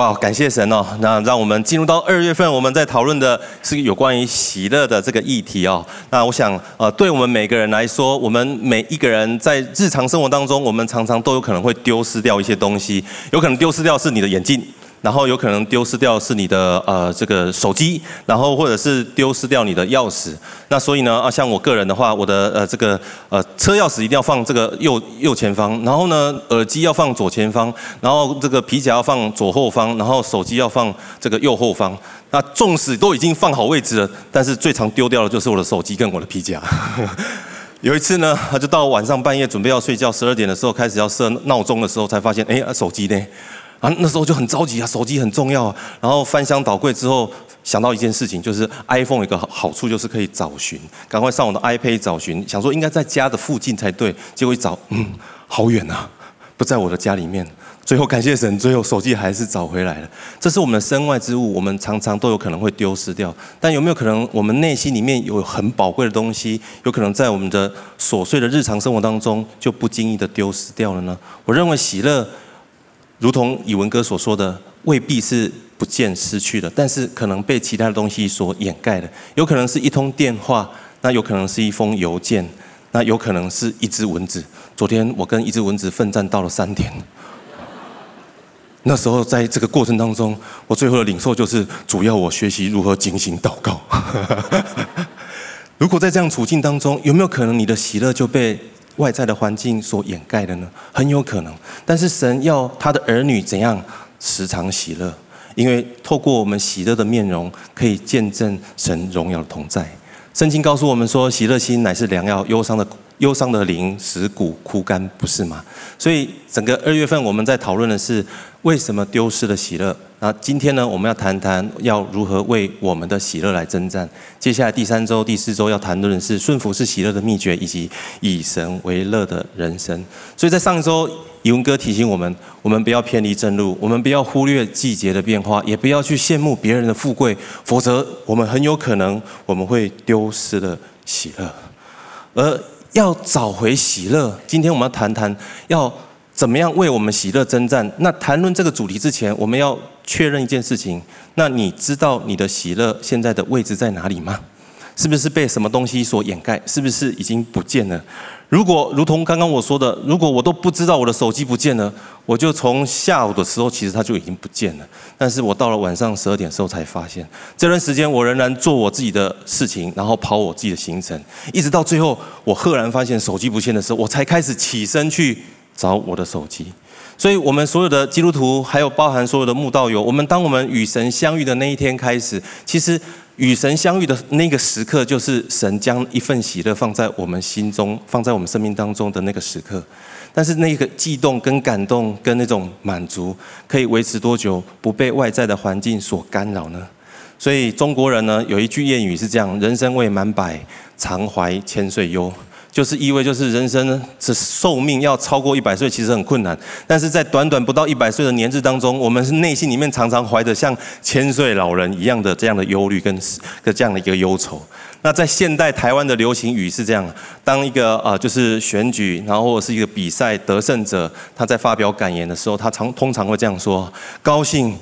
哇，感谢神哦！那让我们进入到二月份，我们在讨论的是有关于喜乐的这个议题哦。那我想，呃，对我们每个人来说，我们每一个人在日常生活当中，我们常常都有可能会丢失掉一些东西，有可能丢失掉是你的眼镜。然后有可能丢失掉是你的呃这个手机，然后或者是丢失掉你的钥匙。那所以呢啊，像我个人的话，我的呃这个呃车钥匙一定要放这个右右前方，然后呢耳机要放左前方，然后这个皮夹要放左后方，然后手机要放这个右后方。那纵使都已经放好位置了，但是最常丢掉的就是我的手机跟我的皮夹。有一次呢，他就到晚上半夜准备要睡觉，十二点的时候开始要设闹钟的时候，才发现哎，手机呢？啊，那时候就很着急啊，手机很重要啊。然后翻箱倒柜之后，想到一件事情，就是 iPhone 有个好处就是可以找寻，赶快上我的 iPad 找寻，想说应该在家的附近才对。结果一找，嗯，好远啊，不在我的家里面。最后感谢神，最后手机还是找回来了。这是我们的身外之物，我们常常都有可能会丢失掉。但有没有可能，我们内心里面有很宝贵的东西，有可能在我们的琐碎的日常生活当中就不经意的丢失掉了呢？我认为喜乐。如同以文哥所说的，未必是不见失去的，但是可能被其他的东西所掩盖的。有可能是一通电话，那有可能是一封邮件，那有可能是一只蚊子。昨天我跟一只蚊子奋战到了三点，那时候在这个过程当中，我最后的领受就是主要我学习如何警醒祷告。如果在这样处境当中，有没有可能你的喜乐就被外在的环境所掩盖的呢？很有可能。但是神要他的儿女怎样时常喜乐？因为透过我们喜乐的面容，可以见证神荣耀的同在。圣经告诉我们说，喜乐心乃是良药，忧伤的忧伤的灵使骨枯干，不是吗？所以整个二月份我们在讨论的是为什么丢失了喜乐。那今天呢，我们要谈谈要如何为我们的喜乐来征战。接下来第三周、第四周要谈论的是顺服是喜乐的秘诀，以及以神为乐的人生。所以在上一周，以文哥提醒我们，我们不要偏离正路，我们不要忽略季节的变化，也不要去羡慕别人的富贵，否则我们很有可能我们会丢失了喜乐。而要找回喜乐，今天我们要谈谈要。怎么样为我们喜乐征战？那谈论这个主题之前，我们要确认一件事情。那你知道你的喜乐现在的位置在哪里吗？是不是被什么东西所掩盖？是不是已经不见了？如果如同刚刚我说的，如果我都不知道我的手机不见了，我就从下午的时候其实它就已经不见了。但是我到了晚上十二点的时候才发现，这段时间我仍然做我自己的事情，然后跑我自己的行程，一直到最后我赫然发现手机不见的时候，我才开始起身去。找我的手机，所以我们所有的基督徒，还有包含所有的慕道友，我们当我们与神相遇的那一天开始，其实与神相遇的那个时刻，就是神将一份喜乐放在我们心中，放在我们生命当中的那个时刻。但是那个悸动、跟感动、跟那种满足，可以维持多久，不被外在的环境所干扰呢？所以中国人呢，有一句谚语是这样：人生未满百，常怀千岁忧。就是意味，就是人生呢，是寿命要超过一百岁，其实很困难。但是在短短不到一百岁的年日当中，我们是内心里面常常怀着像千岁老人一样的这样的忧虑跟跟这样的一个忧愁。那在现代台湾的流行语是这样：当一个呃就是选举，然后是一个比赛得胜者，他在发表感言的时候，他常通常会这样说：高兴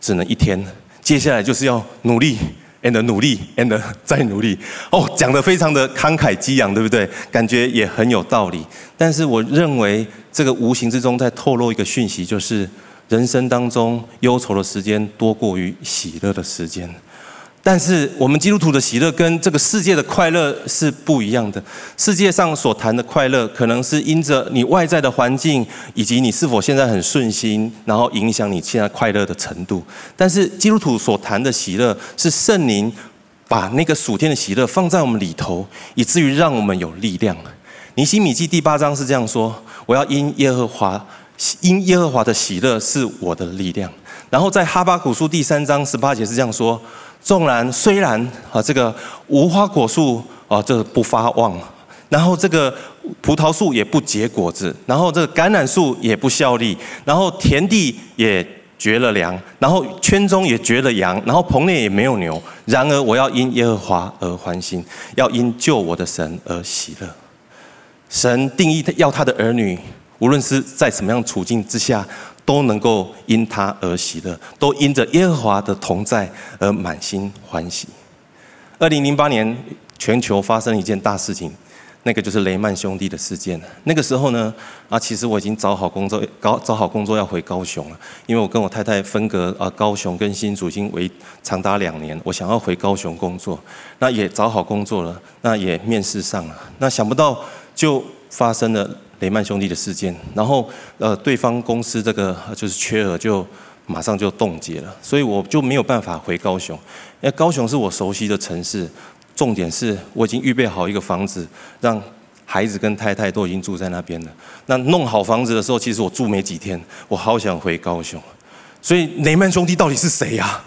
只能一天，接下来就是要努力。And 努力，and 再努力。哦，讲得非常的慷慨激昂，对不对？感觉也很有道理。但是我认为这个无形之中在透露一个讯息，就是人生当中忧愁的时间多过于喜乐的时间。但是我们基督徒的喜乐跟这个世界的快乐是不一样的。世界上所谈的快乐，可能是因着你外在的环境，以及你是否现在很顺心，然后影响你现在快乐的程度。但是基督徒所谈的喜乐，是圣灵把那个属天的喜乐放在我们里头，以至于让我们有力量。尼希米记第八章是这样说：“我要因耶和华，因耶和华的喜乐是我的力量。”然后在哈巴谷书第三章十八节是这样说。纵然虽然啊，这个无花果树啊，这不发旺，然后这个葡萄树也不结果子，然后这个橄榄树也不效力，然后田地也绝了粮，然后圈中也绝了羊，然后棚内也没有牛。然而我要因耶和华而欢心，要因救我的神而喜乐。神定义要他的儿女，无论是在什么样处境之下，都能够因他而喜乐，都因着耶和华的同在而满心欢喜。二零零八年，全球发生一件大事情。那个就是雷曼兄弟的事件。那个时候呢，啊，其实我已经找好工作，搞找好工作要回高雄了。因为我跟我太太分隔啊，高雄跟新竹已经为长达两年，我想要回高雄工作。那也找好工作了，那也面试上了。那想不到就发生了雷曼兄弟的事件，然后呃，对方公司这个就是缺额就马上就冻结了，所以我就没有办法回高雄。因为高雄是我熟悉的城市。重点是我已经预备好一个房子，让孩子跟太太都已经住在那边了。那弄好房子的时候，其实我住没几天，我好想回高雄。所以雷曼兄弟到底是谁呀？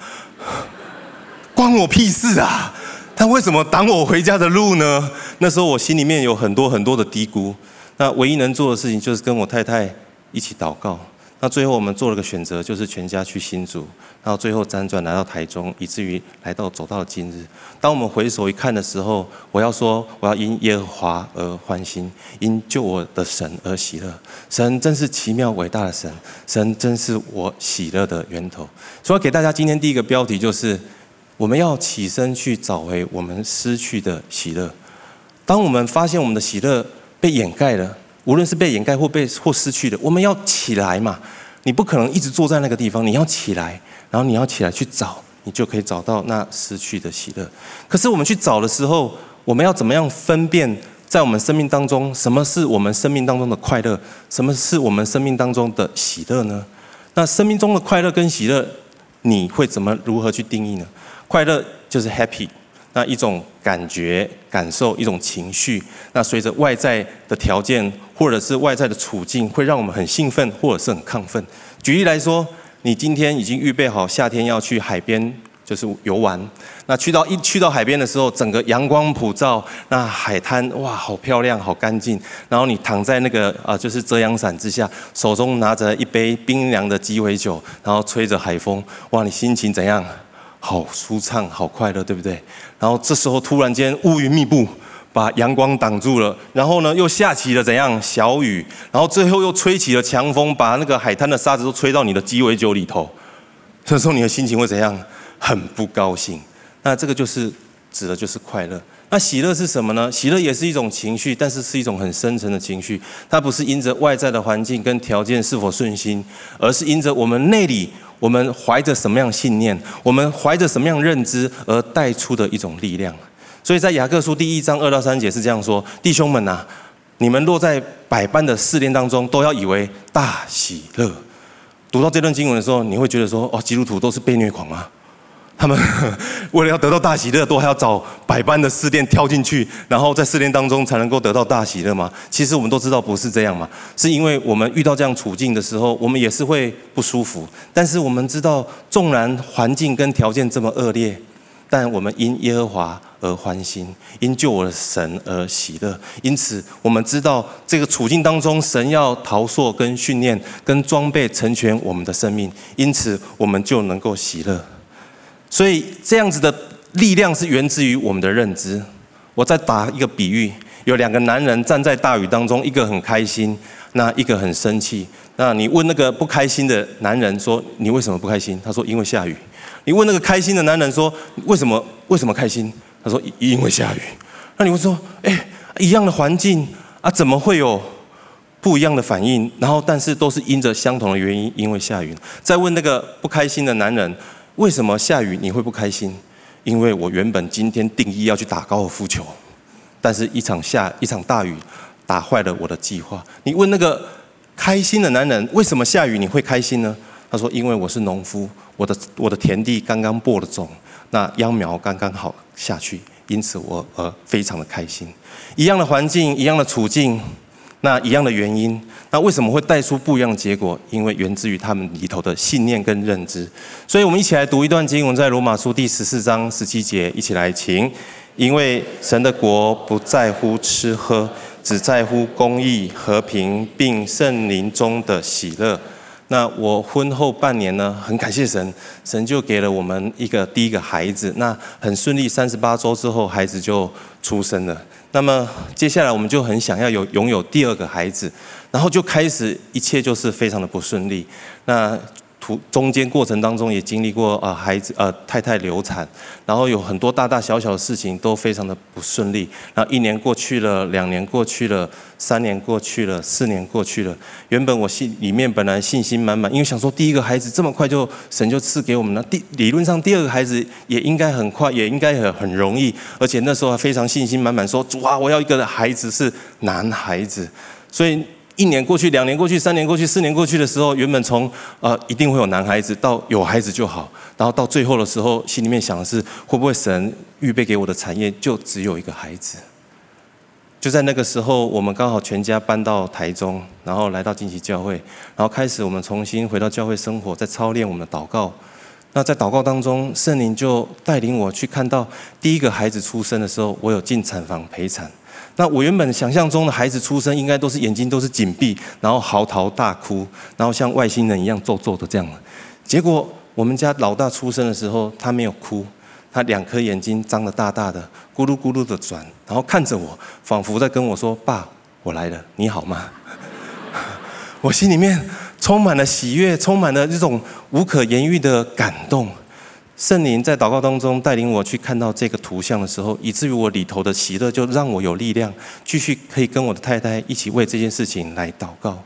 关我屁事啊！他为什么挡我回家的路呢？那时候我心里面有很多很多的嘀咕。那唯一能做的事情就是跟我太太一起祷告。那最后我们做了个选择，就是全家去新竹，然后最后辗转来到台中，以至于来到走到今日。当我们回首一看的时候，我要说，我要因耶和华而欢心，因救我的神而喜乐。神真是奇妙伟大的神，神真是我喜乐的源头。所以给大家今天第一个标题就是：我们要起身去找回我们失去的喜乐。当我们发现我们的喜乐被掩盖了。无论是被掩盖或被或失去的，我们要起来嘛？你不可能一直坐在那个地方，你要起来，然后你要起来去找，你就可以找到那失去的喜乐。可是我们去找的时候，我们要怎么样分辨在我们生命当中什么是我们生命当中的快乐，什么是我们生命当中的喜乐呢？那生命中的快乐跟喜乐，你会怎么如何去定义呢？快乐就是 happy。那一种感觉、感受，一种情绪。那随着外在的条件或者是外在的处境，会让我们很兴奋或者是很亢奋。举例来说，你今天已经预备好夏天要去海边，就是游玩。那去到一去到海边的时候，整个阳光普照，那海滩哇，好漂亮，好干净。然后你躺在那个啊，就是遮阳伞之下，手中拿着一杯冰凉的鸡尾酒，然后吹着海风，哇，你心情怎样？好舒畅，好快乐，对不对？然后这时候突然间乌云密布，把阳光挡住了。然后呢，又下起了怎样小雨？然后最后又吹起了强风，把那个海滩的沙子都吹到你的鸡尾酒里头。这时候你的心情会怎样？很不高兴。那这个就是指的就是快乐。那喜乐是什么呢？喜乐也是一种情绪，但是是一种很深层的情绪。它不是因着外在的环境跟条件是否顺心，而是因着我们内里。我们怀着什么样信念，我们怀着什么样认知而带出的一种力量。所以在雅各书第一章二到三节是这样说：弟兄们呐，你们落在百般的试炼当中，都要以为大喜乐。读到这段经文的时候，你会觉得说：哦，基督徒都是被虐狂吗？他们 为了要得到大喜乐，都还要找百般的试炼跳进去，然后在试炼当中才能够得到大喜乐吗？其实我们都知道不是这样嘛，是因为我们遇到这样处境的时候，我们也是会不舒服。但是我们知道，纵然环境跟条件这么恶劣，但我们因耶和华而欢心，因救我的神而喜乐。因此，我们知道这个处境当中，神要陶塑、跟训练、跟装备成全我们的生命，因此我们就能够喜乐。所以这样子的力量是源自于我们的认知。我再打一个比喻，有两个男人站在大雨当中，一个很开心，那一个很生气。那你问那个不开心的男人说：“你为什么不开心？”他说：“因为下雨。”你问那个开心的男人说：“为什么？为什么开心？”他说：“因为下雨。”那你会说：“哎，一样的环境啊，怎么会有不一样的反应？然后，但是都是因着相同的原因，因为下雨。”再问那个不开心的男人。为什么下雨你会不开心？因为我原本今天定义要去打高尔夫球，但是一场下一场大雨打坏了我的计划。你问那个开心的男人，为什么下雨你会开心呢？他说：因为我是农夫，我的我的田地刚刚播了种，那秧苗刚刚好下去，因此我呃非常的开心。一样的环境，一样的处境。那一样的原因，那为什么会带出不一样的结果？因为源自于他们里头的信念跟认知。所以，我们一起来读一段经文，在罗马书第十四章十七节，一起来请。因为神的国不在乎吃喝，只在乎公义、和平，并圣灵中的喜乐。那我婚后半年呢，很感谢神，神就给了我们一个第一个孩子。那很顺利，三十八周之后，孩子就出生了。那么接下来我们就很想要有拥有第二个孩子，然后就开始一切就是非常的不顺利。那中间过程当中也经历过啊，孩子呃太太流产，然后有很多大大小小的事情都非常的不顺利。然后一年过去了，两年过去了，三年过去了，四年过去了。原本我心里面本来信心满满，因为想说第一个孩子这么快就神就赐给我们了，第理论上第二个孩子也应该很快，也应该很很容易。而且那时候还非常信心满满，说主啊，我要一个孩子是男孩子，所以。一年过去，两年过去，三年过去，四年过去的时候，原本从呃一定会有男孩子到有孩子就好，然后到最后的时候，心里面想的是会不会神预备给我的产业就只有一个孩子？就在那个时候，我们刚好全家搬到台中，然后来到金禧教会，然后开始我们重新回到教会生活，在操练我们的祷告。那在祷告当中，圣灵就带领我去看到第一个孩子出生的时候，我有进产房陪产。那我原本想象中的孩子出生，应该都是眼睛都是紧闭，然后嚎啕大哭，然后像外星人一样皱皱的这样。结果我们家老大出生的时候，他没有哭，他两颗眼睛张得大大的，咕噜咕噜的转，然后看着我，仿佛在跟我说：“爸，我来了，你好吗？” 我心里面充满了喜悦，充满了这种无可言喻的感动。圣灵在祷告当中带领我去看到这个图像的时候，以至于我里头的喜乐就让我有力量继续可以跟我的太太一起为这件事情来祷告。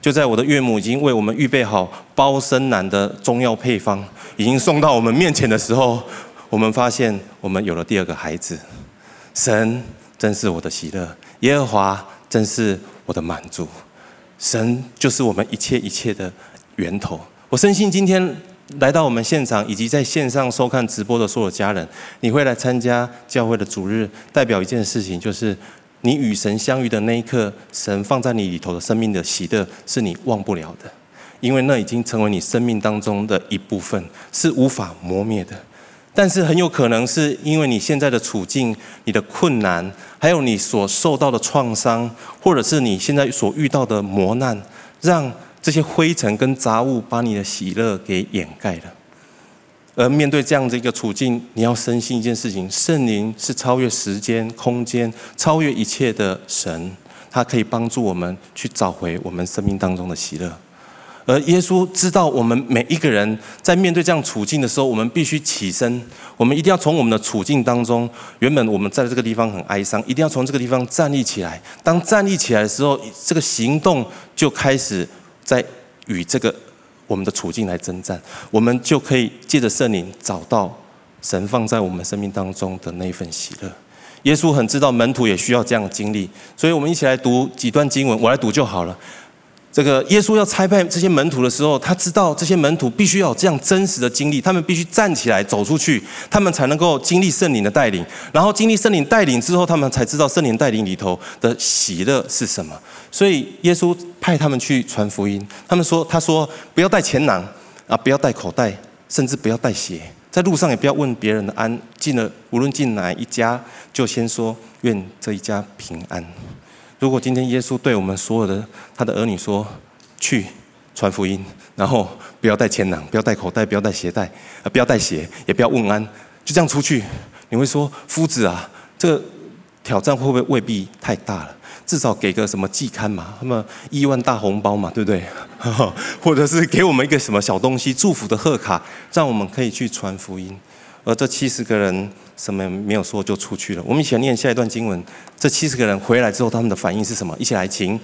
就在我的岳母已经为我们预备好包生男的中药配方，已经送到我们面前的时候，我们发现我们有了第二个孩子。神真是我的喜乐，耶和华真是我的满足。神就是我们一切一切的源头。我深信今天。来到我们现场，以及在线上收看直播的所有家人，你会来参加教会的主日，代表一件事情，就是你与神相遇的那一刻，神放在你里头的生命的喜乐，是你忘不了的，因为那已经成为你生命当中的一部分，是无法磨灭的。但是很有可能是因为你现在的处境、你的困难，还有你所受到的创伤，或者是你现在所遇到的磨难，让。这些灰尘跟杂物把你的喜乐给掩盖了，而面对这样的一个处境，你要深信一件事情：圣灵是超越时间、空间、超越一切的神，他可以帮助我们去找回我们生命当中的喜乐。而耶稣知道我们每一个人在面对这样处境的时候，我们必须起身，我们一定要从我们的处境当中，原本我们在这个地方很哀伤，一定要从这个地方站立起来。当站立起来的时候，这个行动就开始。在与这个我们的处境来征战，我们就可以借着圣灵找到神放在我们生命当中的那一份喜乐。耶稣很知道门徒也需要这样的经历，所以我们一起来读几段经文，我来读就好了。这个耶稣要差派这些门徒的时候，他知道这些门徒必须要有这样真实的经历，他们必须站起来走出去，他们才能够经历圣灵的带领。然后经历圣灵带领之后，他们才知道圣灵带领里头的喜乐是什么。所以耶稣派他们去传福音。他们说：“他说不要带钱囊啊，不要带口袋，甚至不要带鞋，在路上也不要问别人的安。进了无论进哪一家，就先说愿这一家平安。”如果今天耶稣对我们所有的他的儿女说：“去传福音，然后不要带钱囊，不要带口袋，不要带鞋带，啊，不要带鞋，也不要问安，就这样出去。”你会说：“夫子啊，这个挑战会不会未必太大了？至少给个什么季刊嘛，那么亿万大红包嘛，对不对？或者是给我们一个什么小东西，祝福的贺卡，让我们可以去传福音。”而这七十个人。什么没有说就出去了。我们一起来念下一段经文。这七十个人回来之后，他们的反应是什么？一起来，请。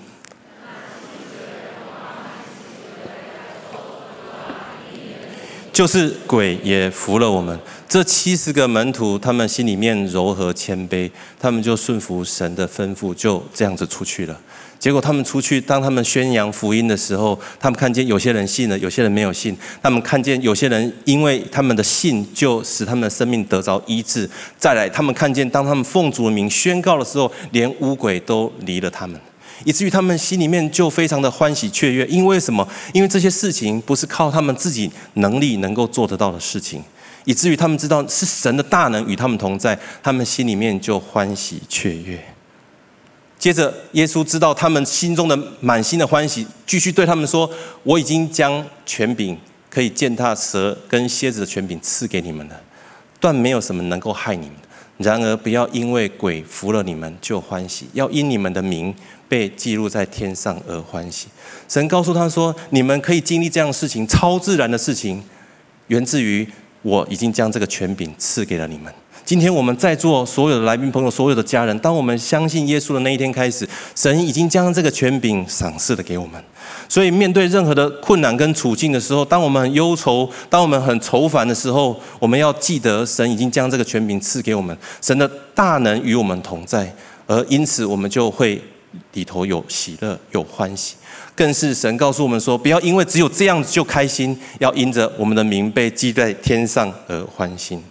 就是鬼也服了我们。这七十个门徒，他们心里面柔和谦卑，他们就顺服神的吩咐，就这样子出去了。结果他们出去，当他们宣扬福音的时候，他们看见有些人信了，有些人没有信。他们看见有些人因为他们的信，就使他们的生命得着医治。再来，他们看见当他们奉主的名宣告的时候，连污鬼都离了他们，以至于他们心里面就非常的欢喜雀跃。因为什么？因为这些事情不是靠他们自己能力能够做得到的事情，以至于他们知道是神的大能与他们同在，他们心里面就欢喜雀跃。接着，耶稣知道他们心中的满心的欢喜，继续对他们说：“我已经将权柄可以践踏蛇跟蝎子的权柄赐给你们了，断没有什么能够害你们。然而，不要因为鬼服了你们就欢喜，要因你们的名被记录在天上而欢喜。”神告诉他说：“你们可以经历这样的事情，超自然的事情，源自于我已经将这个权柄赐给了你们。”今天我们在座所有的来宾朋友，所有的家人，当我们相信耶稣的那一天开始，神已经将这个权柄赏赐了给我们。所以面对任何的困难跟处境的时候，当我们很忧愁，当我们很愁烦的时候，我们要记得神已经将这个权柄赐给我们，神的大能与我们同在，而因此我们就会里头有喜乐、有欢喜。更是神告诉我们说，不要因为只有这样子就开心，要因着我们的名被记在天上而欢心。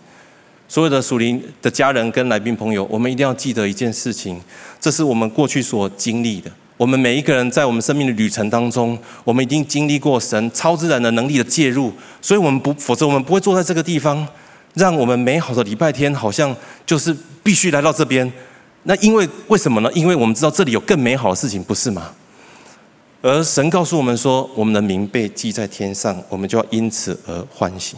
所有的属灵的家人跟来宾朋友，我们一定要记得一件事情，这是我们过去所经历的。我们每一个人在我们生命的旅程当中，我们已经经历过神超自然的能力的介入，所以我们不，否则我们不会坐在这个地方，让我们美好的礼拜天好像就是必须来到这边。那因为为什么呢？因为我们知道这里有更美好的事情，不是吗？而神告诉我们说，我们的名被记在天上，我们就要因此而欢喜。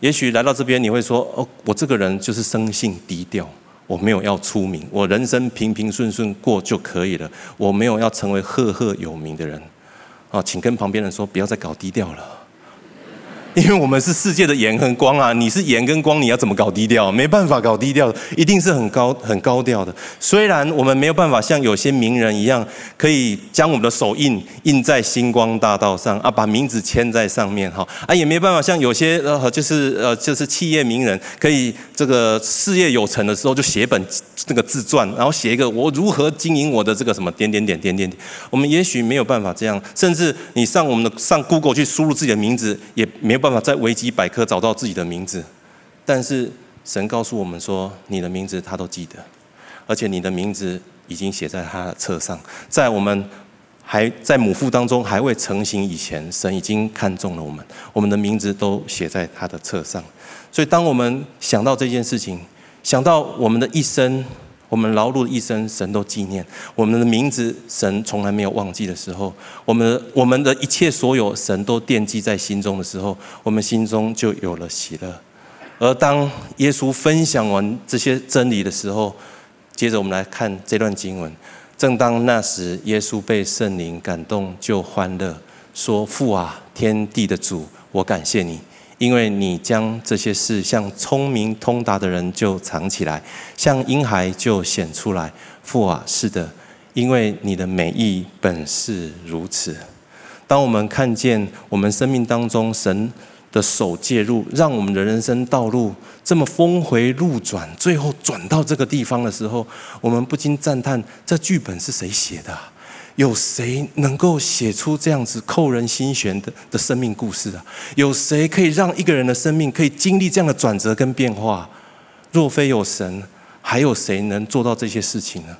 也许来到这边，你会说：“哦，我这个人就是生性低调，我没有要出名，我人生平平顺顺过就可以了，我没有要成为赫赫有名的人。”啊，请跟旁边人说，不要再搞低调了。因为我们是世界的盐和光啊，你是盐跟光，你要怎么搞低调？没办法搞低调，一定是很高很高调的。虽然我们没有办法像有些名人一样，可以将我们的手印印在星光大道上啊，把名字签在上面哈啊，也没办法像有些呃，就是呃，就是企业名人，可以这个事业有成的时候就写本这个自传，然后写一个我如何经营我的这个什么点点点点点点。我们也许没有办法这样，甚至你上我们的上 Google 去输入自己的名字，也没有办法在维基百科找到自己的名字，但是神告诉我们说，你的名字他都记得，而且你的名字已经写在他的册上，在我们还在母腹当中还未成型以前，神已经看中了我们，我们的名字都写在他的册上。所以，当我们想到这件事情，想到我们的一生。我们劳碌一生，神都纪念我们的名字，神从来没有忘记的时候，我们我们的一切所有，神都惦记在心中的时候，我们心中就有了喜乐。而当耶稣分享完这些真理的时候，接着我们来看这段经文。正当那时，耶稣被圣灵感动，就欢乐，说：“父啊，天地的主，我感谢你。”因为你将这些事向聪明通达的人就藏起来，向婴孩就显出来。父啊，是的，因为你的美意本是如此。当我们看见我们生命当中神的手介入，让我们的人生道路这么峰回路转，最后转到这个地方的时候，我们不禁赞叹：这剧本是谁写的？有谁能够写出这样子扣人心弦的的生命故事啊？有谁可以让一个人的生命可以经历这样的转折跟变化？若非有神，还有谁能做到这些事情呢？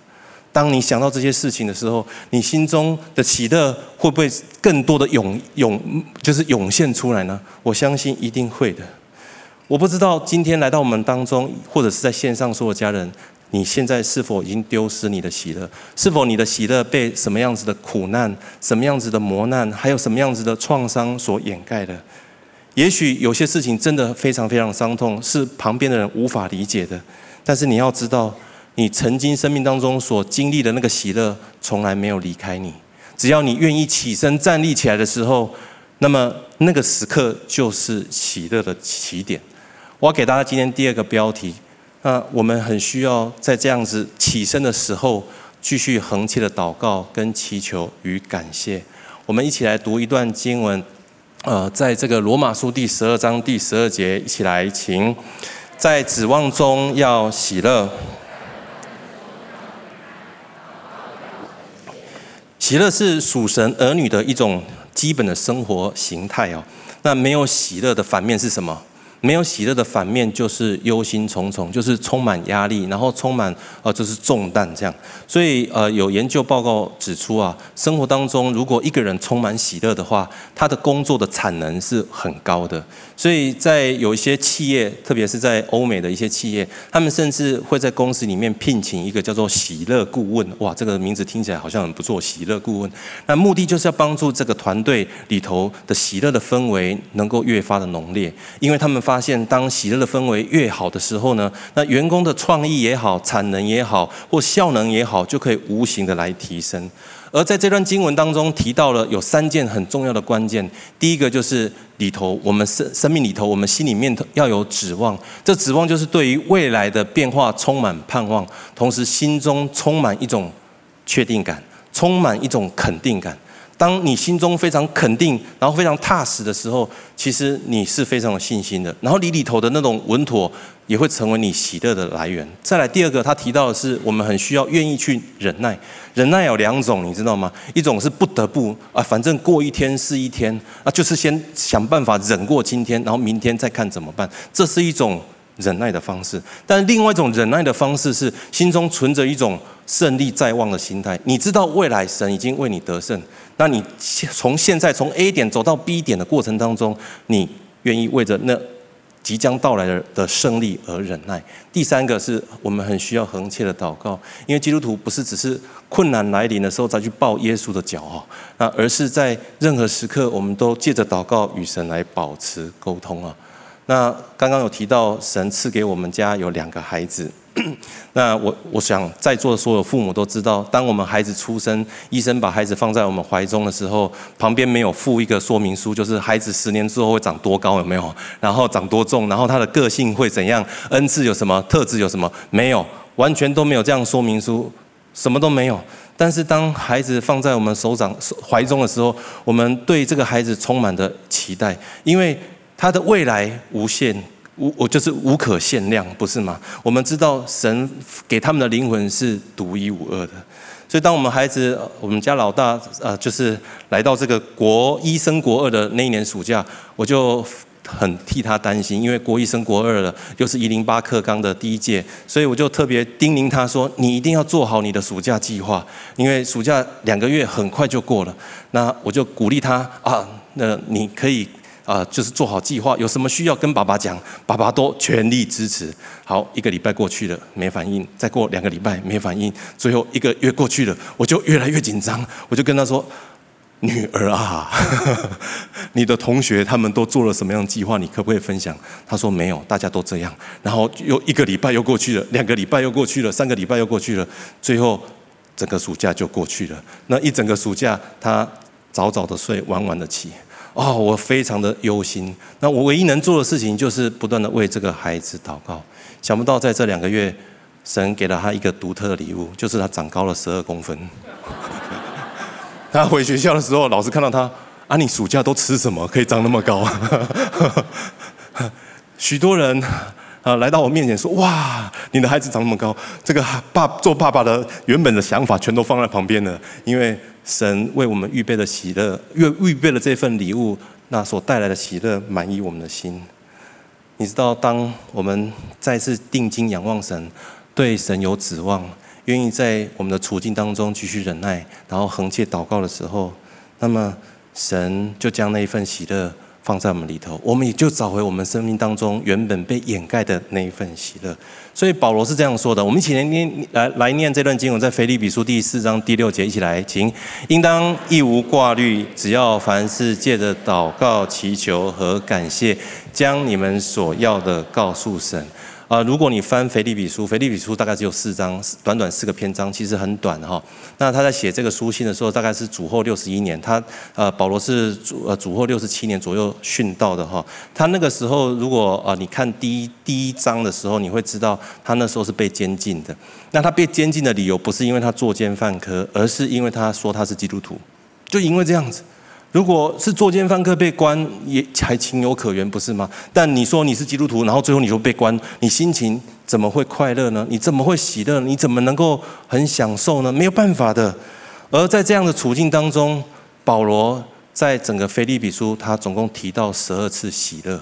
当你想到这些事情的时候，你心中的喜乐会不会更多的涌涌，就是涌现出来呢？我相信一定会的。我不知道今天来到我们当中，或者是在线上所有家人。你现在是否已经丢失你的喜乐？是否你的喜乐被什么样子的苦难、什么样子的磨难，还有什么样子的创伤所掩盖的？也许有些事情真的非常非常伤痛，是旁边的人无法理解的。但是你要知道，你曾经生命当中所经历的那个喜乐，从来没有离开你。只要你愿意起身站立起来的时候，那么那个时刻就是喜乐的起点。我要给大家今天第二个标题。那我们很需要在这样子起身的时候，继续恒切的祷告、跟祈求与感谢。我们一起来读一段经文，呃，在这个罗马书第十二章第十二节，一起来，请在指望中要喜乐。喜乐是属神儿女的一种基本的生活形态哦。那没有喜乐的反面是什么？没有喜乐的反面就是忧心忡忡，就是充满压力，然后充满呃就是重担这样。所以呃有研究报告指出啊，生活当中如果一个人充满喜乐的话，他的工作的产能是很高的。所以在有一些企业，特别是在欧美的一些企业，他们甚至会在公司里面聘请一个叫做喜乐顾问。哇，这个名字听起来好像很不错，喜乐顾问。那目的就是要帮助这个团队里头的喜乐的氛围能够越发的浓烈，因为他们发现，当喜乐的氛围越好的时候呢，那员工的创意也好，产能也好，或效能也好，就可以无形的来提升。而在这段经文当中提到了有三件很重要的关键，第一个就是里头我们生生命里头，我们心里面要有指望，这指望就是对于未来的变化充满盼望，同时心中充满一种确定感，充满一种肯定感。当你心中非常肯定，然后非常踏实的时候，其实你是非常有信心的。然后你里头的那种稳妥，也会成为你喜乐的来源。再来第二个，他提到的是，我们很需要愿意去忍耐。忍耐有两种，你知道吗？一种是不得不啊，反正过一天是一天啊，就是先想办法忍过今天，然后明天再看怎么办。这是一种忍耐的方式。但另外一种忍耐的方式是，心中存着一种胜利在望的心态。你知道未来神已经为你得胜。那你从现在从 A 点走到 B 点的过程当中，你愿意为着那即将到来的的胜利而忍耐？第三个是我们很需要恒切的祷告，因为基督徒不是只是困难来临的时候再去抱耶稣的脚哈，那而是在任何时刻，我们都借着祷告与神来保持沟通啊。那刚刚有提到神赐给我们家有两个孩子。那我我想在座的所有父母都知道，当我们孩子出生，医生把孩子放在我们怀中的时候，旁边没有附一个说明书，就是孩子十年之后会长多高，有没有？然后长多重？然后他的个性会怎样？恩赐有什么？特质有什么？没有，完全都没有这样说明书，什么都没有。但是当孩子放在我们手掌怀中的时候，我们对这个孩子充满的期待，因为他的未来无限。无，我就是无可限量，不是吗？我们知道神给他们的灵魂是独一无二的，所以当我们孩子，我们家老大，呃，就是来到这个国一升国二的那一年暑假，我就很替他担心，因为国一升国二了，又是一零八课纲的第一届，所以我就特别叮咛他说：“你一定要做好你的暑假计划，因为暑假两个月很快就过了。”那我就鼓励他啊，那你可以。啊，就是做好计划，有什么需要跟爸爸讲，爸爸都全力支持。好，一个礼拜过去了，没反应；再过两个礼拜，没反应；最后一个月过去了，我就越来越紧张。我就跟他说：“女儿啊，你的同学他们都做了什么样的计划？你可不可以分享？”他说：“没有，大家都这样。”然后又一个礼拜又过去了，两个礼拜又过去了，三个礼拜又过去了，最后整个暑假就过去了。那一整个暑假，他早早的睡，晚晚的起。哦，我非常的忧心。那我唯一能做的事情就是不断的为这个孩子祷告。想不到在这两个月，神给了他一个独特的礼物，就是他长高了十二公分。他回学校的时候，老师看到他，啊，你暑假都吃什么，可以长那么高？许多人啊来到我面前说：“哇，你的孩子长那么高。”这个爸做爸爸的原本的想法全都放在旁边了，因为。神为我们预备的喜乐，预预备了这份礼物，那所带来的喜乐满意我们的心。你知道，当我们再次定睛仰望神，对神有指望，愿意在我们的处境当中继续忍耐，然后恒切祷告的时候，那么神就将那一份喜乐。放在我们里头，我们也就找回我们生命当中原本被掩盖的那一份喜乐。所以保罗是这样说的：我们一起来念，来来念这段经文，在腓立比书第四章第六节，一起来，请，应当一无挂虑，只要凡是借着祷告、祈求和感谢，将你们所要的告诉神。啊，如果你翻腓立比书，腓立比书大概只有四章，短短四个篇章，其实很短哈。那他在写这个书信的时候，大概是主后六十一年，他呃保罗是主呃主后六十七年左右殉道的哈。他那个时候，如果啊你看第一第一章的时候，你会知道他那时候是被监禁的。那他被监禁的理由不是因为他作奸犯科，而是因为他说他是基督徒，就因为这样子。如果是作奸犯科被关，也还情有可原，不是吗？但你说你是基督徒，然后最后你就被关，你心情怎么会快乐呢？你怎么会喜乐？你怎么能够很享受呢？没有办法的。而在这样的处境当中，保罗在整个腓立比书，他总共提到十二次喜乐。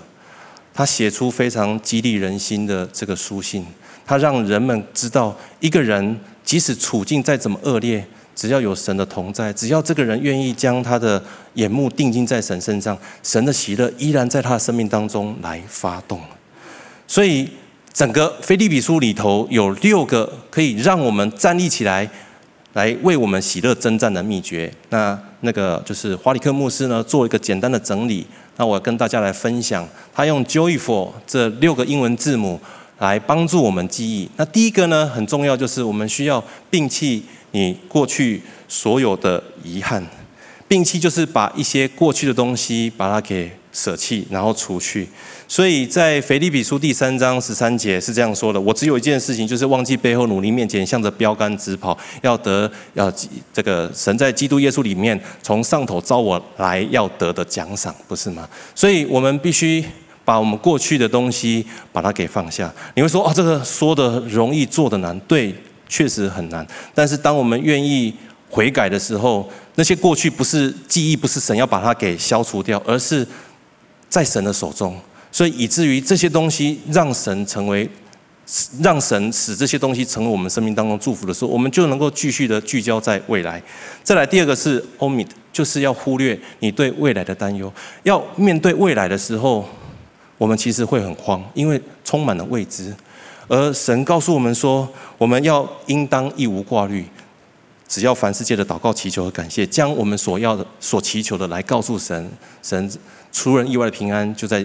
他写出非常激励人心的这个书信，他让人们知道，一个人即使处境再怎么恶劣，只要有神的同在，只要这个人愿意将他的眼目定睛在神身上，神的喜乐依然在他的生命当中来发动。所以，整个腓立比书里头有六个可以让我们站立起来，来为我们喜乐征战的秘诀。那那个就是华里克牧师呢，做一个简单的整理。那我跟大家来分享，他用 Joyful 这六个英文字母来帮助我们记忆。那第一个呢，很重要，就是我们需要摒弃你过去所有的遗憾。摒弃就是把一些过去的东西把它给舍弃，然后除去。所以在腓立比书第三章十三节是这样说的：“我只有一件事情，就是忘记背后，努力面前，向着标杆直跑，要得要这个神在基督耶稣里面从上头召我来要得的奖赏，不是吗？所以我们必须把我们过去的东西把它给放下。你会说哦，这个说的容易，做的难，对，确实很难。但是当我们愿意悔改的时候，那些过去不是记忆，不是神要把它给消除掉，而是在神的手中。”所以以至于这些东西让神成为，让神使这些东西成为我们生命当中祝福的时候，我们就能够继续的聚焦在未来。再来第二个是 omit，就是要忽略你对未来的担忧。要面对未来的时候，我们其实会很慌，因为充满了未知。而神告诉我们说，我们要应当一无挂虑，只要凡世界的祷告、祈求和感谢，将我们所要的、所祈求的来告诉神，神出人意外的平安就在。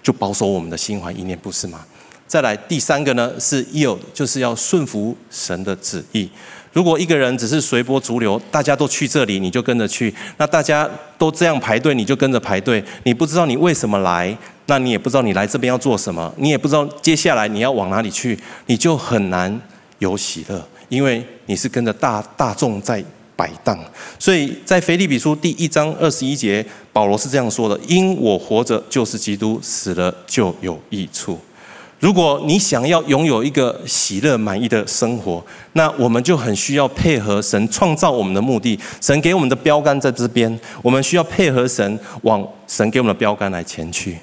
就保守我们的心怀意念，不是吗？再来第三个呢，是 yield，就是要顺服神的旨意。如果一个人只是随波逐流，大家都去这里，你就跟着去；那大家都这样排队，你就跟着排队。你不知道你为什么来，那你也不知道你来这边要做什么，你也不知道接下来你要往哪里去，你就很难有喜乐，因为你是跟着大大众在。摆荡，所以在腓立比书第一章二十一节，保罗是这样说的：“因我活着就是基督，死了就有益处。”如果你想要拥有一个喜乐满意的生活，那我们就很需要配合神创造我们的目的。神给我们的标杆在这边，我们需要配合神往神给我们的标杆来前去。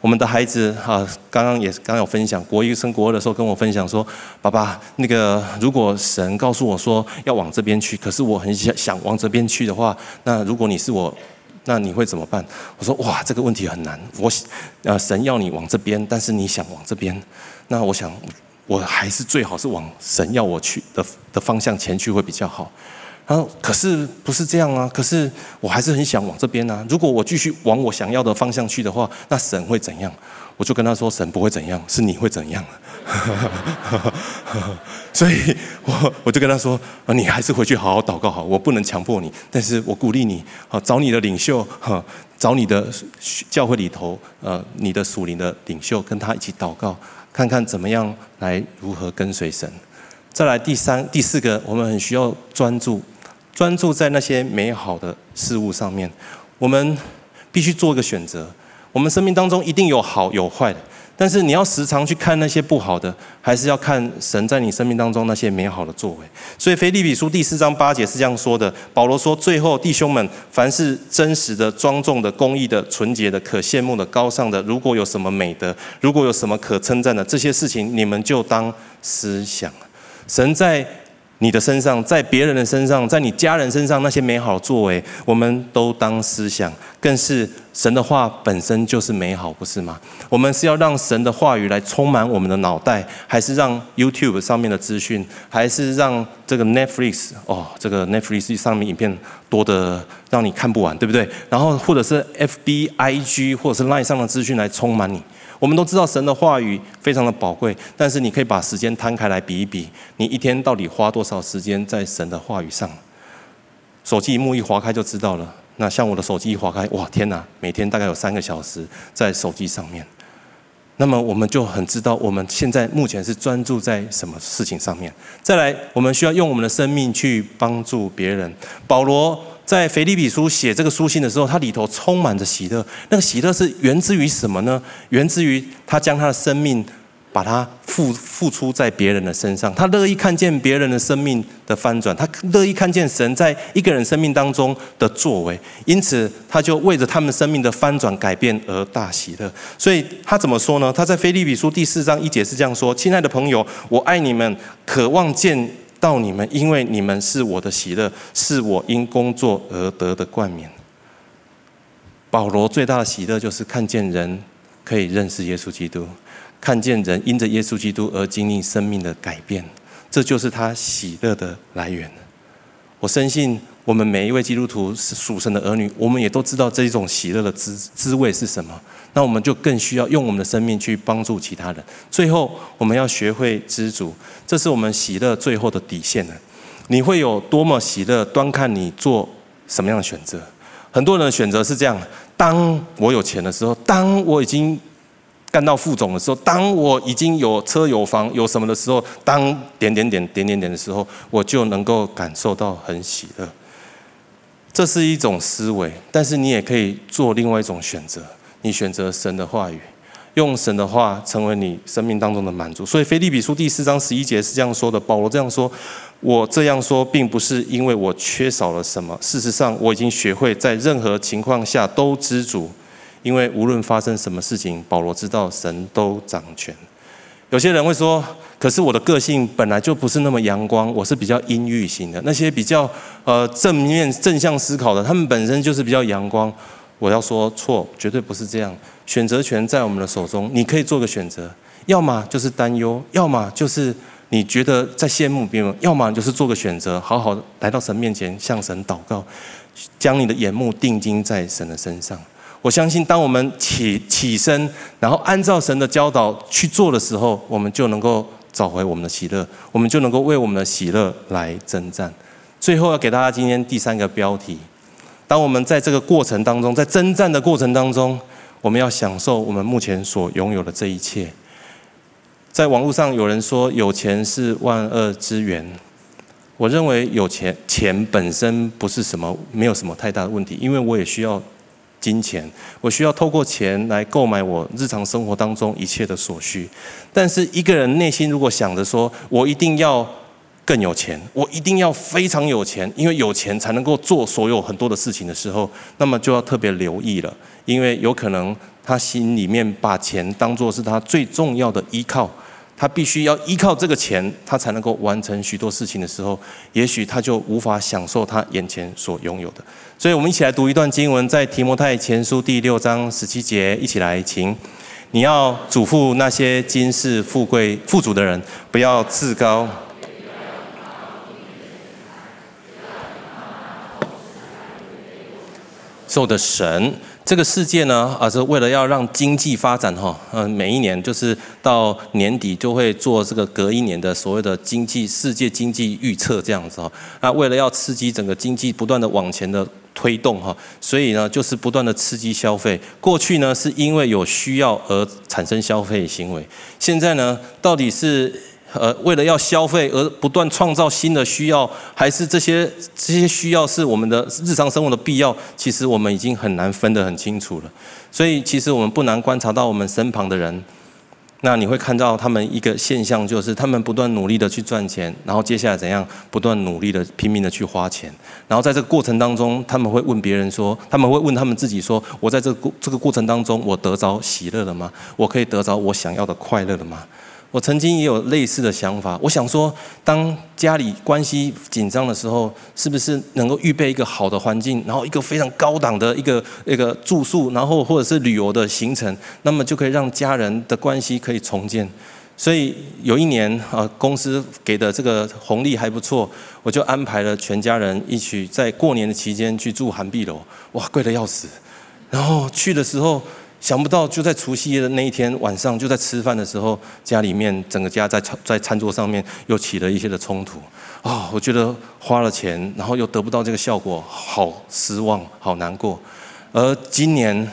我们的孩子哈，刚刚也刚刚有分享，国一升国二的时候跟我分享说：“爸爸，那个如果神告诉我说要往这边去，可是我很想想往这边去的话，那如果你是我，那你会怎么办？”我说：“哇，这个问题很难。我呃，神要你往这边，但是你想往这边，那我想我还是最好是往神要我去的的方向前去会比较好。”然后，可是不是这样啊？可是我还是很想往这边啊。如果我继续往我想要的方向去的话，那神会怎样？我就跟他说：“神不会怎样，是你会怎样。”所以我我就跟他说：“啊你还是回去好好祷告好，我不能强迫你，但是我鼓励你，好找你的领袖，哈找你的教会里头，呃，你的属灵的领袖，跟他一起祷告，看看怎么样来如何跟随神。再来第三、第四个，我们很需要专注。”专注在那些美好的事物上面，我们必须做一个选择。我们生命当中一定有好有坏的，但是你要时常去看那些不好的，还是要看神在你生命当中那些美好的作为。所以腓立比书第四章八节是这样说的：保罗说，最后弟兄们，凡是真实的、庄重的、公义的、纯洁的、可羡慕的、高尚的，如果有什么美德，如果有什么可称赞的，这些事情你们就当思想。神在。你的身上，在别人的身上，在你家人身上，那些美好作为，我们都当思想。更是神的话本身就是美好，不是吗？我们是要让神的话语来充满我们的脑袋，还是让 YouTube 上面的资讯，还是让这个 Netflix 哦，这个 Netflix 上面影片多得让你看不完，对不对？然后或者是 FB、IG 或者是 Line 上的资讯来充满你。我们都知道神的话语非常的宝贵，但是你可以把时间摊开来比一比，你一天到底花多少时间在神的话语上？手机一幕一划开就知道了。那像我的手机一划开，哇，天哪！每天大概有三个小时在手机上面。那么我们就很知道我们现在目前是专注在什么事情上面。再来，我们需要用我们的生命去帮助别人。保罗。在腓立比书写这个书信的时候，他里头充满着喜乐。那个喜乐是源自于什么呢？源自于他将他的生命把它付付出在别人的身上，他乐意看见别人的生命的翻转，他乐意看见神在一个人生命当中的作为，因此他就为着他们生命的翻转改变而大喜乐。所以他怎么说呢？他在腓利比书第四章一节是这样说：“亲爱的朋友，我爱你们，渴望见到你们，因为你们是我的喜乐，是我因工作而得的冠冕。”保罗最大的喜乐就是看见人可以认识耶稣基督。看见人因着耶稣基督而经历生命的改变，这就是他喜乐的来源。我深信我们每一位基督徒是属神的儿女，我们也都知道这一种喜乐的滋滋味是什么。那我们就更需要用我们的生命去帮助其他人。最后，我们要学会知足，这是我们喜乐最后的底线了。你会有多么喜乐，端看你做什么样的选择。很多人的选择是这样：当我有钱的时候，当我已经。干到副总的时候，当我已经有车有房有什么的时候，当点点点点点点的时候，我就能够感受到很喜乐。这是一种思维，但是你也可以做另外一种选择，你选择神的话语，用神的话成为你生命当中的满足。所以腓立比书第四章十一节是这样说的：保罗这样说，我这样说并不是因为我缺少了什么，事实上我已经学会在任何情况下都知足。因为无论发生什么事情，保罗知道神都掌权。有些人会说：“可是我的个性本来就不是那么阳光，我是比较阴郁型的。那些比较呃正面正向思考的，他们本身就是比较阳光。”我要说错，绝对不是这样。选择权在我们的手中，你可以做个选择：要么就是担忧，要么就是你觉得在羡慕别人，要么就是做个选择，好好来到神面前向神祷告，将你的眼目定睛在神的身上。我相信，当我们起起身，然后按照神的教导去做的时候，我们就能够找回我们的喜乐，我们就能够为我们的喜乐来征战。最后要给大家今天第三个标题：当我们在这个过程当中，在征战的过程当中，我们要享受我们目前所拥有的这一切。在网络上有人说，有钱是万恶之源。我认为有钱，钱本身不是什么，没有什么太大的问题，因为我也需要。金钱，我需要透过钱来购买我日常生活当中一切的所需。但是一个人内心如果想着说，我一定要更有钱，我一定要非常有钱，因为有钱才能够做所有很多的事情的时候，那么就要特别留意了，因为有可能他心里面把钱当作是他最重要的依靠。他必须要依靠这个钱，他才能够完成许多事情的时候，也许他就无法享受他眼前所拥有的。所以，我们一起来读一段经文，在提摩太前书第六章十七节，一起来，请你要嘱咐那些今世富贵富足的人，不要自高，受的神。这个世界呢，啊，是为了要让经济发展哈，嗯，每一年就是到年底就会做这个隔一年的所谓的经济世界经济预测这样子哈。那为了要刺激整个经济不断的往前的推动哈，所以呢，就是不断的刺激消费。过去呢，是因为有需要而产生消费行为，现在呢，到底是？呃，为了要消费而不断创造新的需要，还是这些这些需要是我们的日常生活的必要？其实我们已经很难分得很清楚了。所以，其实我们不难观察到我们身旁的人，那你会看到他们一个现象，就是他们不断努力的去赚钱，然后接下来怎样？不断努力的拼命的去花钱，然后在这个过程当中，他们会问别人说，他们会问他们自己说：我在这个过这个过程当中，我得着喜乐了吗？我可以得着我想要的快乐了吗？我曾经也有类似的想法，我想说，当家里关系紧张的时候，是不是能够预备一个好的环境，然后一个非常高档的一个一个住宿，然后或者是旅游的行程，那么就可以让家人的关系可以重建。所以有一年啊，公司给的这个红利还不错，我就安排了全家人一起在过年的期间去住涵碧楼，哇，贵得要死。然后去的时候。想不到就在除夕夜的那一天晚上，就在吃饭的时候，家里面整个家在餐在餐桌上面又起了一些的冲突啊、我觉得花了钱，然后又得不到这个效果，好失望，好难过。而今年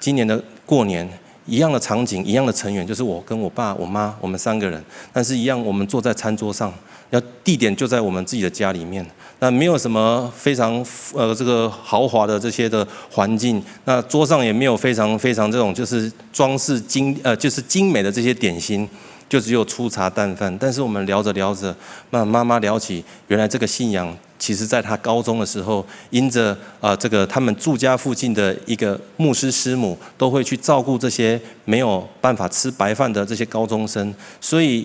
今年的过年，一样的场景，一样的成员，就是我跟我爸、我妈，我们三个人，但是一样，我们坐在餐桌上，要地点就在我们自己的家里面。那没有什么非常呃这个豪华的这些的环境，那桌上也没有非常非常这种就是装饰精呃就是精美的这些点心，就只有粗茶淡饭。但是我们聊着聊着，那妈妈聊起原来这个信仰，其实在她高中的时候，因着啊这个他们住家附近的一个牧师师母，都会去照顾这些没有办法吃白饭的这些高中生，所以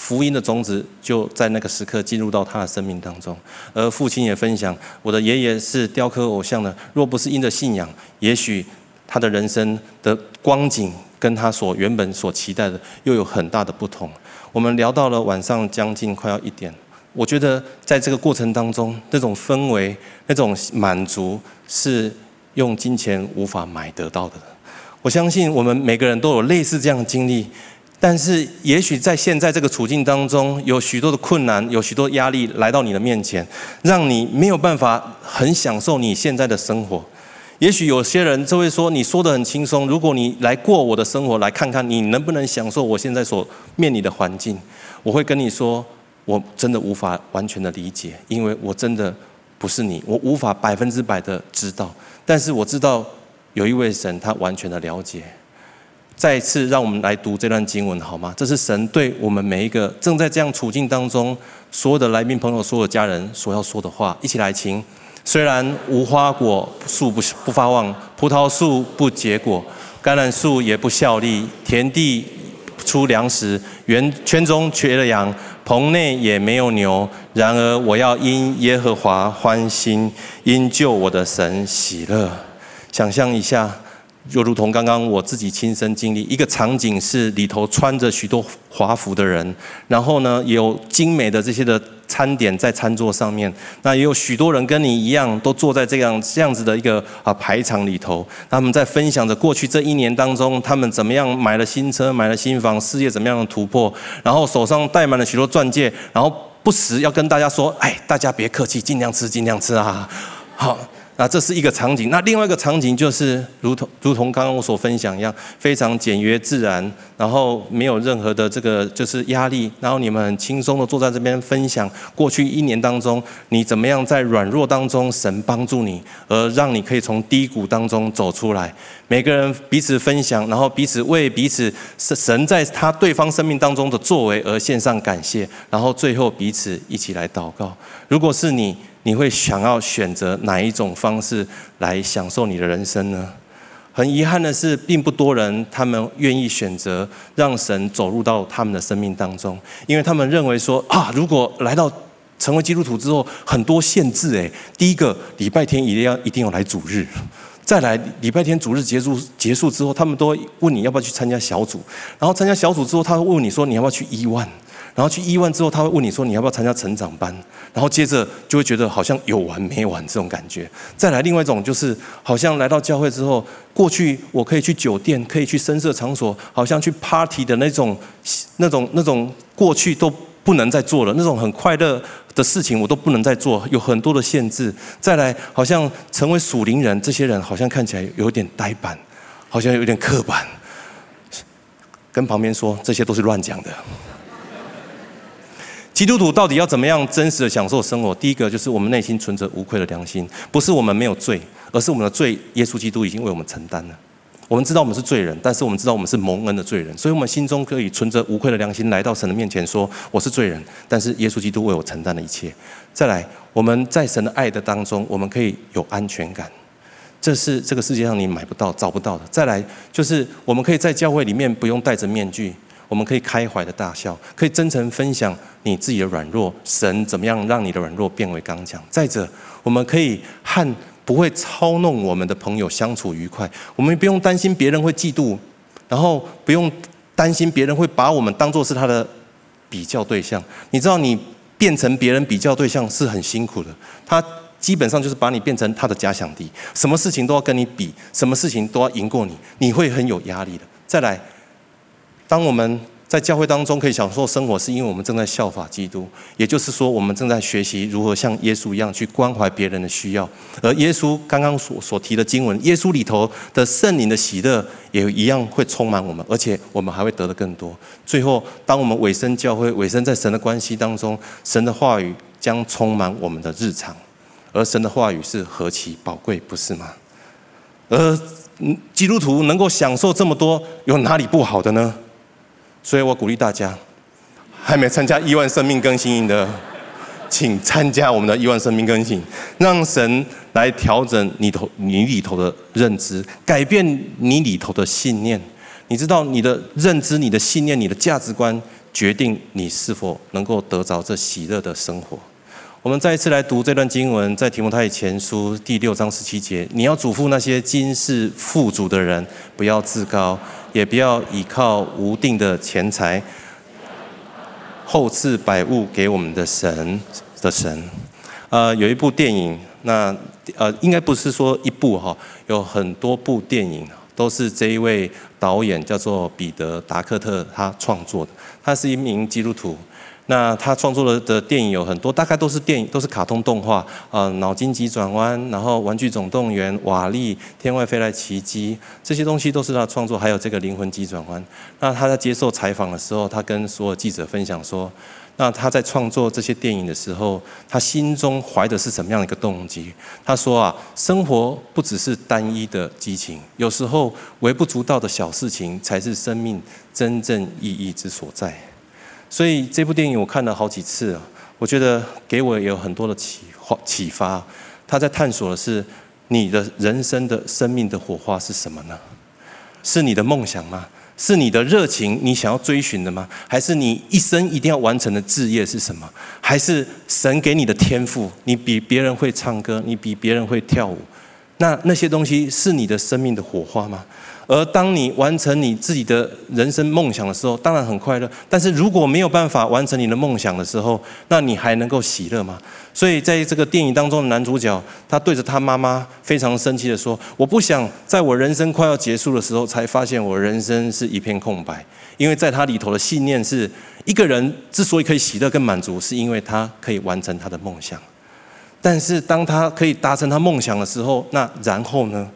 福音的种子就在那个时刻进入到他的生命当中。而父亲也分享，我的爷爷是雕刻偶像的，若不是因着信仰，也许他的人生的光景。跟他所原本所期待的又有很大的不同。我们聊到了晚上将近快要一点，我觉得在这个过程当中，那种氛围、那种满足是用金钱无法买得到的。我相信我们每个人都有类似这样的经历，但是也许在现在这个处境当中，有许多的困难，有许多压力来到你的面前，让你没有办法很享受你现在的生活。也许有些人就会说：“你说得很轻松，如果你来过我的生活，来看看你能不能享受我现在所面临的环境。”我会跟你说：“我真的无法完全的理解，因为我真的不是你，我无法百分之百的知道。但是我知道有一位神，他完全的了解。”再次，让我们来读这段经文好吗？这是神对我们每一个正在这样处境当中所有的来宾朋友、所有的家人所要说的话。一起来，听。虽然无花果树不不发旺，葡萄树不结果，橄榄树也不效力，田地出粮食，园圈中缺了羊，棚内也没有牛。然而我要因耶和华欢心，因救我的神喜乐。想象一下。就如同刚刚我自己亲身经历，一个场景是里头穿着许多华服的人，然后呢，有精美的这些的餐点在餐桌上面，那也有许多人跟你一样，都坐在这样这样子的一个啊排场里头，他们在分享着过去这一年当中，他们怎么样买了新车，买了新房，事业怎么样的突破，然后手上戴满了许多钻戒，然后不时要跟大家说，哎，大家别客气，尽量吃，尽量吃啊，好。那这是一个场景，那另外一个场景就是如同如同刚刚我所分享一样，非常简约自然，然后没有任何的这个就是压力，然后你们很轻松的坐在这边分享过去一年当中你怎么样在软弱当中神帮助你，而让你可以从低谷当中走出来。每个人彼此分享，然后彼此为彼此神在他对方生命当中的作为而献上感谢，然后最后彼此一起来祷告。如果是你。你会想要选择哪一种方式来享受你的人生呢？很遗憾的是，并不多人他们愿意选择让神走入到他们的生命当中，因为他们认为说啊，如果来到成为基督徒之后，很多限制诶。第一个礼拜天一定要一定要来主日，再来礼拜天主日结束结束之后，他们都问你要不要去参加小组，然后参加小组之后，他会问你说你要不要去一万。然后去医院之后，他会问你说：“你要不要参加成长班？”然后接着就会觉得好像有完没完这种感觉。再来另外一种就是，好像来到教会之后，过去我可以去酒店，可以去声色场所，好像去 party 的那种、那种、那种过去都不能再做了。那种很快乐的事情我都不能再做，有很多的限制。再来，好像成为属灵人，这些人好像看起来有点呆板，好像有点刻板。跟旁边说，这些都是乱讲的。基督徒到底要怎么样真实的享受生活？第一个就是我们内心存着无愧的良心，不是我们没有罪，而是我们的罪，耶稣基督已经为我们承担了。我们知道我们是罪人，但是我们知道我们是蒙恩的罪人，所以我们心中可以存着无愧的良心来到神的面前，说我是罪人，但是耶稣基督为我承担了一切。再来，我们在神的爱的当中，我们可以有安全感，这是这个世界上你买不到、找不到的。再来，就是我们可以在教会里面不用戴着面具。我们可以开怀的大笑，可以真诚分享你自己的软弱，神怎么样让你的软弱变为刚强。再者，我们可以和不会操弄我们的朋友相处愉快，我们不用担心别人会嫉妒，然后不用担心别人会把我们当做是他的比较对象。你知道，你变成别人比较对象是很辛苦的，他基本上就是把你变成他的假想敌，什么事情都要跟你比，什么事情都要赢过你，你会很有压力的。再来。当我们在教会当中可以享受生活，是因为我们正在效法基督，也就是说，我们正在学习如何像耶稣一样去关怀别人的需要。而耶稣刚刚所所提的经文，耶稣里头的圣灵的喜乐也一样会充满我们，而且我们还会得的更多。最后，当我们委身教会、委身在神的关系当中，神的话语将充满我们的日常，而神的话语是何其宝贵，不是吗？而基督徒能够享受这么多，有哪里不好的呢？所以我鼓励大家，还没参加亿万生命更新营的，请参加我们的亿万生命更新，让神来调整你头你里头的认知，改变你里头的信念。你知道你的认知、你的信念、你的价值观，决定你是否能够得着这喜乐的生活。我们再一次来读这段经文，在提摩太前书第六章十七节，你要嘱咐那些今世富足的人，不要自高，也不要依靠无定的钱财，厚赐百物给我们的神的神。呃，有一部电影，那呃，应该不是说一部哈，有很多部电影都是这一位导演叫做彼得达克特他创作的，他是一名基督徒。那他创作的的电影有很多，大概都是电影，都是卡通动画啊，脑筋急转弯，然后《玩具总动员》、瓦力、天外飞来奇迹，这些东西都是他创作。还有这个灵魂急转弯。那他在接受采访的时候，他跟所有记者分享说，那他在创作这些电影的时候，他心中怀的是什么样的一个动机？他说啊，生活不只是单一的激情，有时候微不足道的小事情才是生命真正意义之所在。所以这部电影我看了好几次啊，我觉得给我有很多的启发启发。他在探索的是你的人生的生命的火花是什么呢？是你的梦想吗？是你的热情，你想要追寻的吗？还是你一生一定要完成的志业是什么？还是神给你的天赋？你比别人会唱歌，你比别人会跳舞，那那些东西是你的生命的火花吗？而当你完成你自己的人生梦想的时候，当然很快乐。但是如果没有办法完成你的梦想的时候，那你还能够喜乐吗？所以在这个电影当中的男主角，他对着他妈妈非常生气地说：“我不想在我人生快要结束的时候，才发现我人生是一片空白。因为在他里头的信念是，一个人之所以可以喜乐跟满足，是因为他可以完成他的梦想。但是当他可以达成他梦想的时候，那然后呢？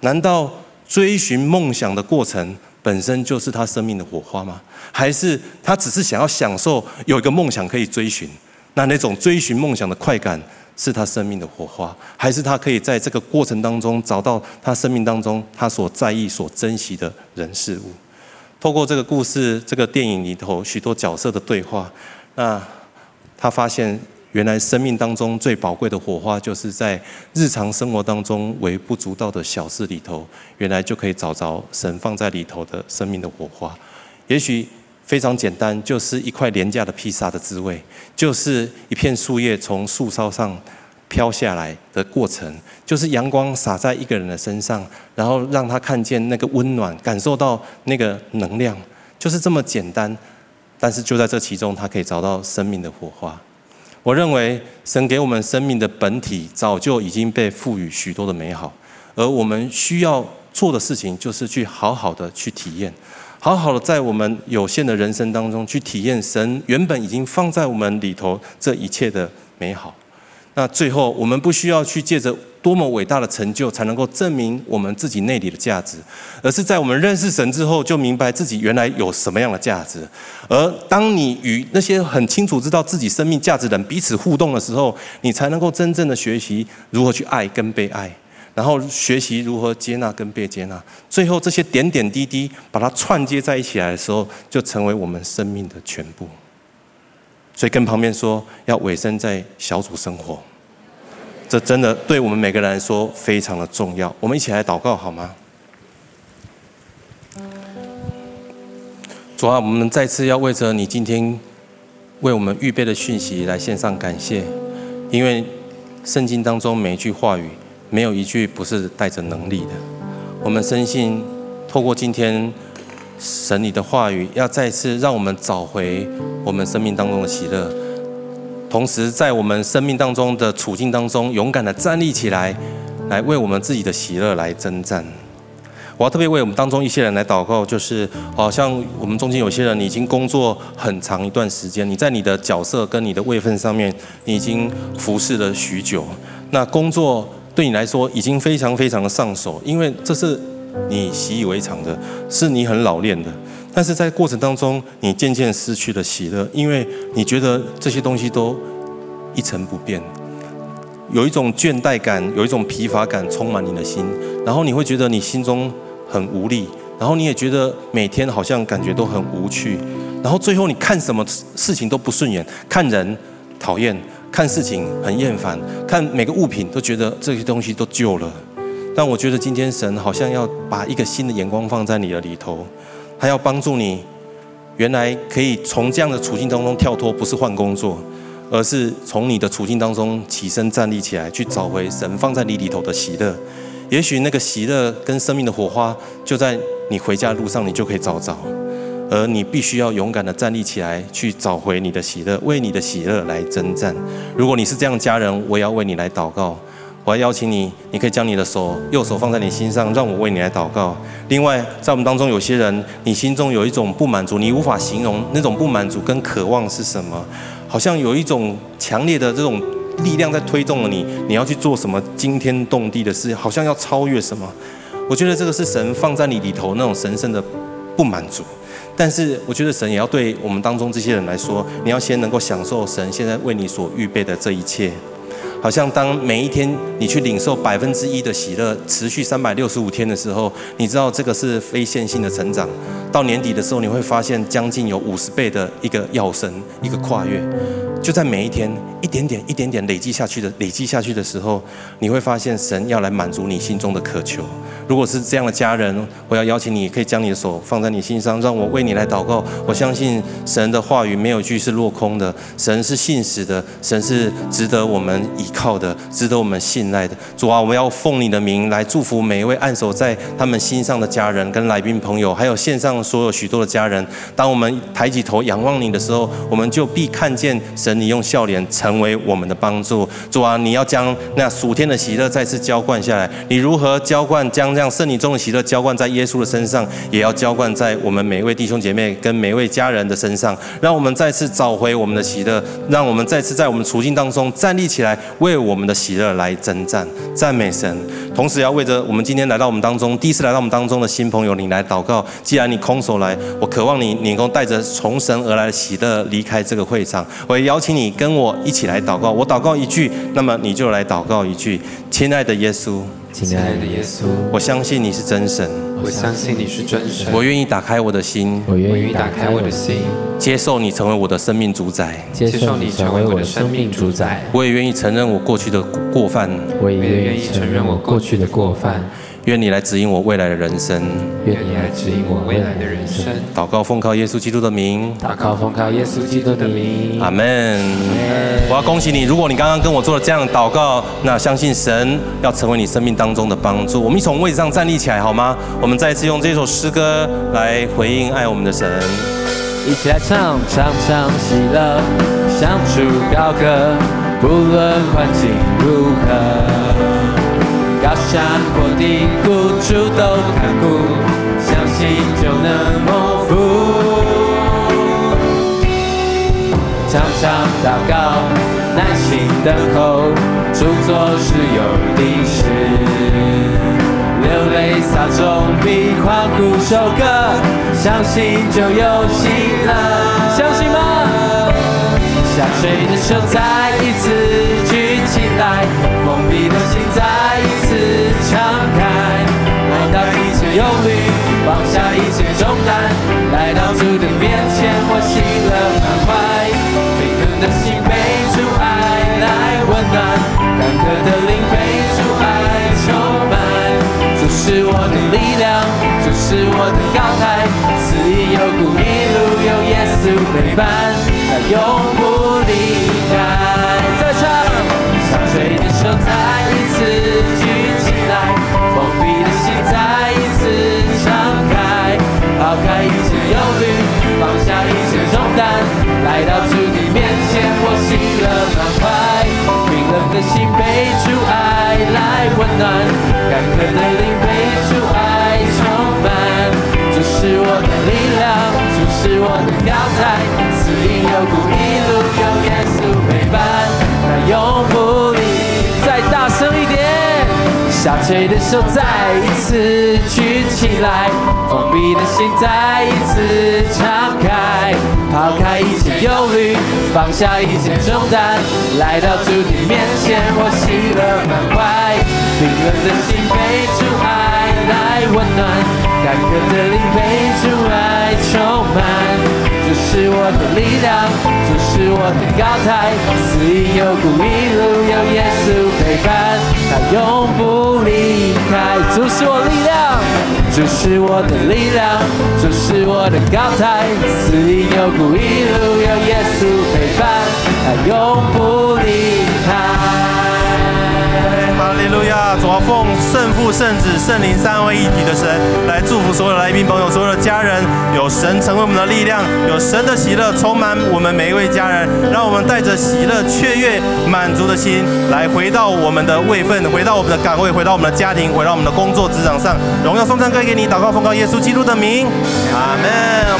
难道？”追寻梦想的过程本身就是他生命的火花吗？还是他只是想要享受有一个梦想可以追寻？那那种追寻梦想的快感是他生命的火花？还是他可以在这个过程当中找到他生命当中他所在意、所珍惜的人事物？透过这个故事、这个电影里头许多角色的对话，那他发现。原来生命当中最宝贵的火花，就是在日常生活当中微不足道的小事里头，原来就可以找着神放在里头的生命的火花。也许非常简单，就是一块廉价的披萨的滋味，就是一片树叶从树梢上飘下来的过程，就是阳光洒在一个人的身上，然后让他看见那个温暖，感受到那个能量，就是这么简单。但是就在这其中，他可以找到生命的火花。我认为神给我们生命的本体早就已经被赋予许多的美好，而我们需要做的事情就是去好好的去体验，好好的在我们有限的人生当中去体验神原本已经放在我们里头这一切的美好。那最后，我们不需要去借着多么伟大的成就才能够证明我们自己内里的价值，而是在我们认识神之后，就明白自己原来有什么样的价值。而当你与那些很清楚知道自己生命价值的人彼此互动的时候，你才能够真正的学习如何去爱跟被爱，然后学习如何接纳跟被接纳。最后，这些点点滴滴把它串接在一起来的时候，就成为我们生命的全部。所以跟旁边说，要委身在小组生活，这真的对我们每个人来说非常的重要。我们一起来祷告好吗？主啊，我们再次要为着你今天为我们预备的讯息来献上感谢，因为圣经当中每一句话语，没有一句不是带着能力的。我们深信，透过今天。神你的话语要再次让我们找回我们生命当中的喜乐，同时在我们生命当中的处境当中，勇敢的站立起来，来为我们自己的喜乐来征战。我要特别为我们当中一些人来祷告，就是好像我们中间有些人，你已经工作很长一段时间，你在你的角色跟你的位分上面，你已经服侍了许久，那工作对你来说已经非常非常的上手，因为这是。你习以为常的，是你很老练的，但是在过程当中，你渐渐失去了喜乐，因为你觉得这些东西都一成不变，有一种倦怠感，有一种疲乏感充满你的心，然后你会觉得你心中很无力，然后你也觉得每天好像感觉都很无趣，然后最后你看什么事情都不顺眼，看人讨厌，看事情很厌烦，看每个物品都觉得这些东西都旧了。但我觉得今天神好像要把一个新的眼光放在你的里头，他要帮助你，原来可以从这样的处境当中跳脱，不是换工作，而是从你的处境当中起身站立起来，去找回神放在你里头的喜乐。也许那个喜乐跟生命的火花就在。你回家的路上，你就可以找找，而你必须要勇敢的站立起来，去找回你的喜乐，为你的喜乐来征战。如果你是这样家人，我也要为你来祷告。我要邀请你，你可以将你的手右手放在你心上，让我为你来祷告。另外，在我们当中有些人，你心中有一种不满足，你无法形容那种不满足跟渴望是什么，好像有一种强烈的这种力量在推动了你，你要去做什么惊天动地的事，好像要超越什么。我觉得这个是神放在你里头那种神圣的不满足，但是我觉得神也要对我们当中这些人来说，你要先能够享受神现在为你所预备的这一切。好像当每一天你去领受百分之一的喜乐，持续三百六十五天的时候，你知道这个是非线性的成长。到年底的时候，你会发现将近有五十倍的一个跃升，一个跨越。就在每一天一点点、一点点累积下去的累积下去的时候，你会发现神要来满足你心中的渴求。如果是这样的家人，我要邀请你，可以将你的手放在你心上，让我为你来祷告。我相信神的话语没有一句是落空的，神是信实的，神是值得我们依靠的，值得我们信赖的。主啊，我们要奉你的名来祝福每一位按手在他们心上的家人、跟来宾朋友，还有线上所有许多的家人。当我们抬起头仰望你的时候，我们就必看见，你用笑脸成为我们的帮助。主啊，你要将那属天的喜乐再次浇灌下来。你如何浇灌将？这样圣灵中的喜乐浇灌在耶稣的身上，也要浇灌在我们每一位弟兄姐妹跟每一位家人的身上。让我们再次找回我们的喜乐，让我们再次在我们处境当中站立起来，为我们的喜乐来征战。赞美神！同时要为着我们今天来到我们当中，第一次来到我们当中的新朋友，你来祷告。既然你空手来，我渴望你，你能够带着从神而来的喜乐离开这个会场。我也邀请你跟我一起来祷告。我祷告一句，那么你就来祷告一句。亲爱的耶稣。亲爱的耶稣，我相信你是真神，我相信你是真神，我愿意打开我的心，我愿意打开我的心，接受你成为我的生命主宰，接受你成为我的生命主宰，我也愿意承认我过去的过犯，我也愿意承认我过去的过犯。愿你来指引我未来的人生。愿你来指引我未来的人生。祷告奉靠耶稣基督的名。祷告奉靠耶稣基督的名。阿门。我要恭喜你，如果你刚刚跟我做了这样的祷告，那相信神要成为你生命当中的帮助。我们一从位置上站立起来好吗？我们再次用这首诗歌来回应爱我们的神。一起来唱，唱唱喜乐，向主高歌，不论环境如何。高山或低谷，主都看顾，相信就能蒙福。常常祷告，耐心等候，主做事有定时。流泪撒种，必欢呼收割，相信就有喜乐，相信吗？下垂的手再一次举起来，封闭的心忧虑，放下一切重担，来到主的面前，我喜乐满怀。冰冷的心被主爱来温暖，干渴的灵被主爱充满。主是我的力量，主是我的高台，死荫幽谷一路有耶稣陪伴，他永不离开。再唱，下垂的手再的心被主爱来温暖，干渴的灵被主爱充满。主是我的力量，主是我的高台，死荫幽谷一路下垂的手再一次举起来，封闭的心再一次敞开，抛开一切忧虑，放下一切重担，来到主的面前，我喜乐满怀。冰冷的心被主爱来温暖，干渴的灵被主爱充满。主是我的力量，主是我的高台，死荫幽谷一路有耶稣陪伴，他永不离开。主是我力量，主是我的力量，主是我的高台，死荫幽谷一路有耶稣陪伴，他永不离开。哈利路亚！主要奉圣父、圣子、圣灵三位一体的神来祝福所有的来宾朋友、所有的家人，有神成为我们的力量，有神的喜乐充满我们每一位家人，让我们带着喜乐、雀跃、满足的心来回到我们的位分，回到我们的岗位，回到我们的家庭，回到我们的工作职场上。荣耀颂赞归给你，祷告奉告耶稣基督的名，阿门。